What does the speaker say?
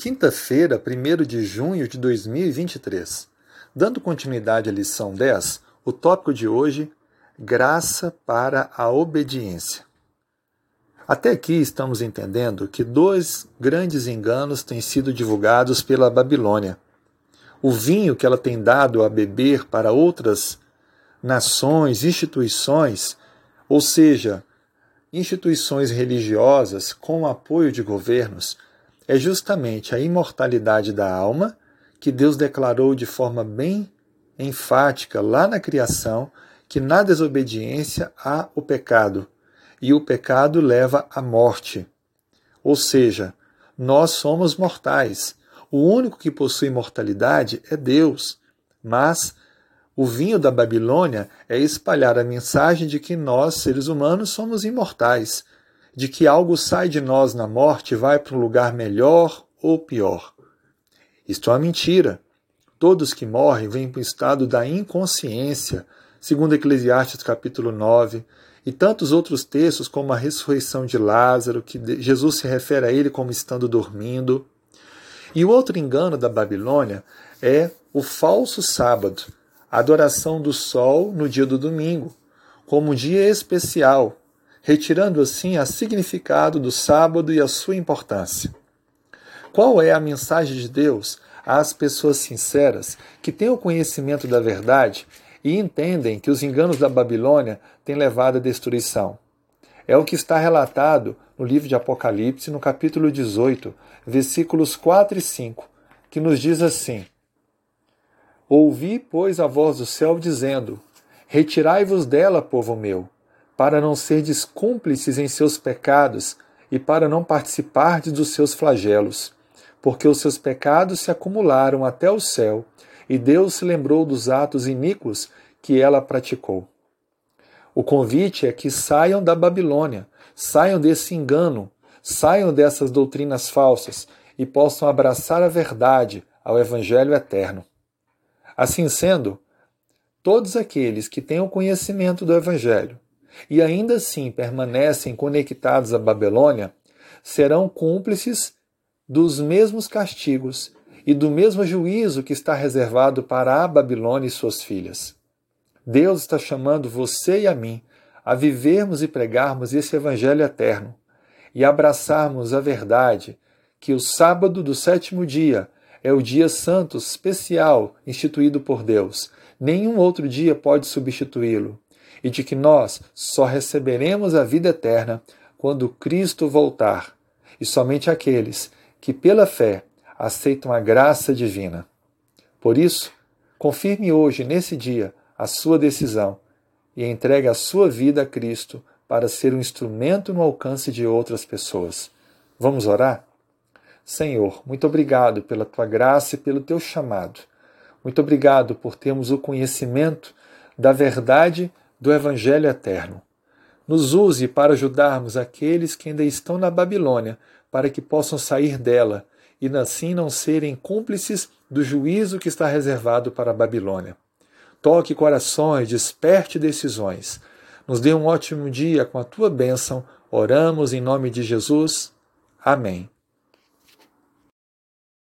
Quinta-feira, 1 de junho de 2023. Dando continuidade à lição 10, o tópico de hoje, graça para a obediência. Até aqui estamos entendendo que dois grandes enganos têm sido divulgados pela Babilônia. O vinho que ela tem dado a beber para outras nações, instituições, ou seja, instituições religiosas com apoio de governos, é justamente a imortalidade da alma que Deus declarou de forma bem enfática lá na criação que na desobediência há o pecado e o pecado leva à morte. Ou seja, nós somos mortais. O único que possui mortalidade é Deus. Mas o vinho da Babilônia é espalhar a mensagem de que nós, seres humanos, somos imortais de que algo sai de nós na morte e vai para um lugar melhor ou pior. Isto é uma mentira. Todos que morrem vêm para o estado da inconsciência, segundo Eclesiastes capítulo 9, e tantos outros textos como a ressurreição de Lázaro, que Jesus se refere a ele como estando dormindo. E o outro engano da Babilônia é o falso sábado, a adoração do sol no dia do domingo, como um dia especial, retirando assim a significado do sábado e a sua importância. Qual é a mensagem de Deus às pessoas sinceras que têm o conhecimento da verdade e entendem que os enganos da Babilônia têm levado à destruição? É o que está relatado no livro de Apocalipse, no capítulo 18, versículos 4 e 5, que nos diz assim: Ouvi, pois, a voz do céu dizendo: Retirai-vos dela, povo meu para não serdes cúmplices em seus pecados e para não participardes dos seus flagelos, porque os seus pecados se acumularam até o céu, e Deus se lembrou dos atos iníquos que ela praticou. O convite é que saiam da Babilônia, saiam desse engano, saiam dessas doutrinas falsas e possam abraçar a verdade ao Evangelho eterno. Assim sendo, todos aqueles que o conhecimento do Evangelho, e ainda assim permanecem conectados à Babilônia, serão cúmplices dos mesmos castigos e do mesmo juízo que está reservado para a Babilônia e suas filhas. Deus está chamando você e a mim a vivermos e pregarmos esse Evangelho eterno e abraçarmos a verdade que o sábado do sétimo dia é o dia santo especial instituído por Deus. Nenhum outro dia pode substituí-lo e de que nós só receberemos a vida eterna quando Cristo voltar, e somente aqueles que, pela fé, aceitam a graça divina. Por isso, confirme hoje, nesse dia, a sua decisão e entregue a sua vida a Cristo para ser um instrumento no alcance de outras pessoas. Vamos orar? Senhor, muito obrigado pela tua graça e pelo teu chamado. Muito obrigado por termos o conhecimento da verdade do Evangelho eterno. Nos use para ajudarmos aqueles que ainda estão na Babilônia, para que possam sair dela e assim não serem cúmplices do juízo que está reservado para a Babilônia. Toque corações, desperte decisões. Nos dê um ótimo dia com a tua bênção. Oramos em nome de Jesus. Amém.